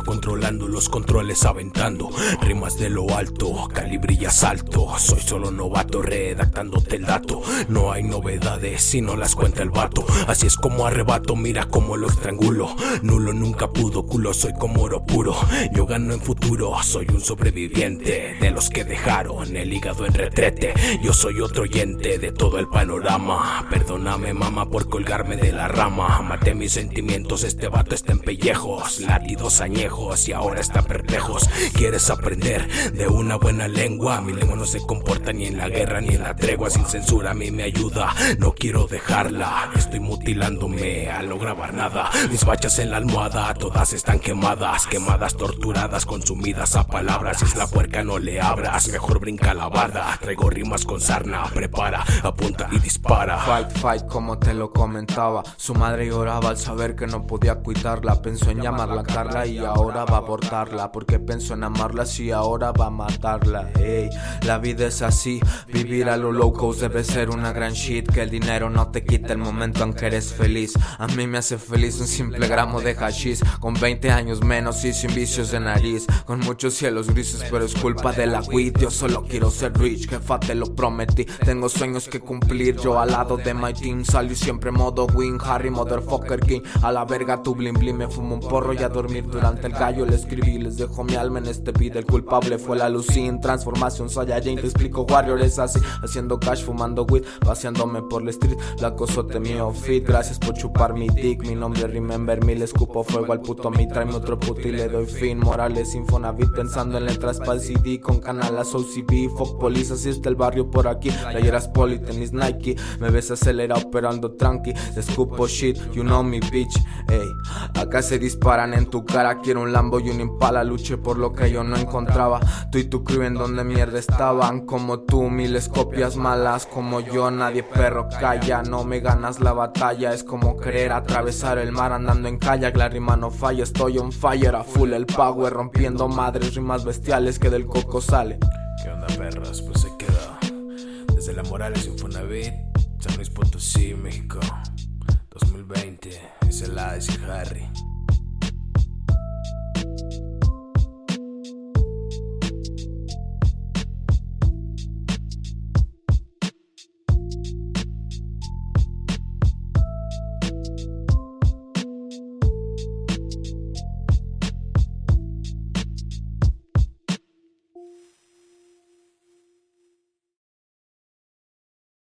controlando los controles aventando rimas de lo alto, calibre y. Soy solo novato redactándote el dato. No hay novedades si no las cuenta el vato. Así es como arrebato, mira cómo lo estrangulo. Nulo nunca pudo, culo soy como oro puro. Yo gano en futuro, soy un sobreviviente de los que dejaron el hígado en retrete. Yo soy otro oyente de todo el panorama. Perdóname, mamá, por colgarme de la rama. Maté mis sentimientos, este vato está en pellejos. Latidos añejos y ahora está perplejos. ¿Quieres aprender de una buena lengua? Mi lengua no se comporta ni en la guerra ni en la tregua. Sin censura a mí me ayuda, no quiero dejarla. Estoy mutilándome al no grabar nada. Mis bachas en la almohada, todas están quemadas. Quemadas, torturadas, consumidas a palabras. Si es la puerca, no le abras. Mejor brinca la barda. Traigo rimas con sarna. Prepara, apunta y dispara. Fight, fight, como te lo comentaba. Su madre lloraba al saber que no podía cuidarla. Pensó en llamarla Carla y ahora va a abortarla. Porque pensó en amarla si ahora va a matarla. Hey, la vida es así. Vivir a lo locos debe ser una gran shit. Que el dinero no te quite el momento en que eres feliz. A mí me hace feliz un simple gramo de hashish. Con 20 años menos y sin vicios de nariz. Con muchos cielos grises, pero es culpa de la weed. Yo solo quiero ser rich, jefa, te lo prometí. Tengo sueños que cumplir. Yo al lado de my team salí siempre modo win. Harry, motherfucker king. A la verga tu bling bling. Me fumo un porro y a dormir durante el gallo. Le escribí, les dejo mi alma en este beat. El culpable fue la Lucin. Transformación Saiyajin. Te explico, Warrior es así. Haciendo cash, fumando weed. Paseándome por la street. La cosote mío fit. Gracias por chupar mi dick. Mi nombre Remember Me. Le escupo fuego al puto mí. Tráeme otro puto y le doy fin. Morales, Infonavit. Pensando en letras para el CD. Con canal a OCB. Fuck police. Así está el barrio por aquí. Playeras poli, tenis Nike. Me ves acelerado pero ando tranqui. Escupo shit. You know me bitch. Ey. Acá se disparan en tu cara. Un Lambo y un Impala. Luché por lo que yo no encontraba. Tú y tu crew en donde mierda estaban. Como tú, miles copias malas. Como yo, nadie perro calla. No me ganas la batalla. Es como querer atravesar el mar andando en kayak. La rima no falla. Estoy on fire. A full el power. Rompiendo madres. Rimas bestiales que del coco sale. ¿Qué onda, perros? Pues se queda. Desde la Morales Infonavit, San Luis Potosí, México. 2020. Es el Ice y Harry.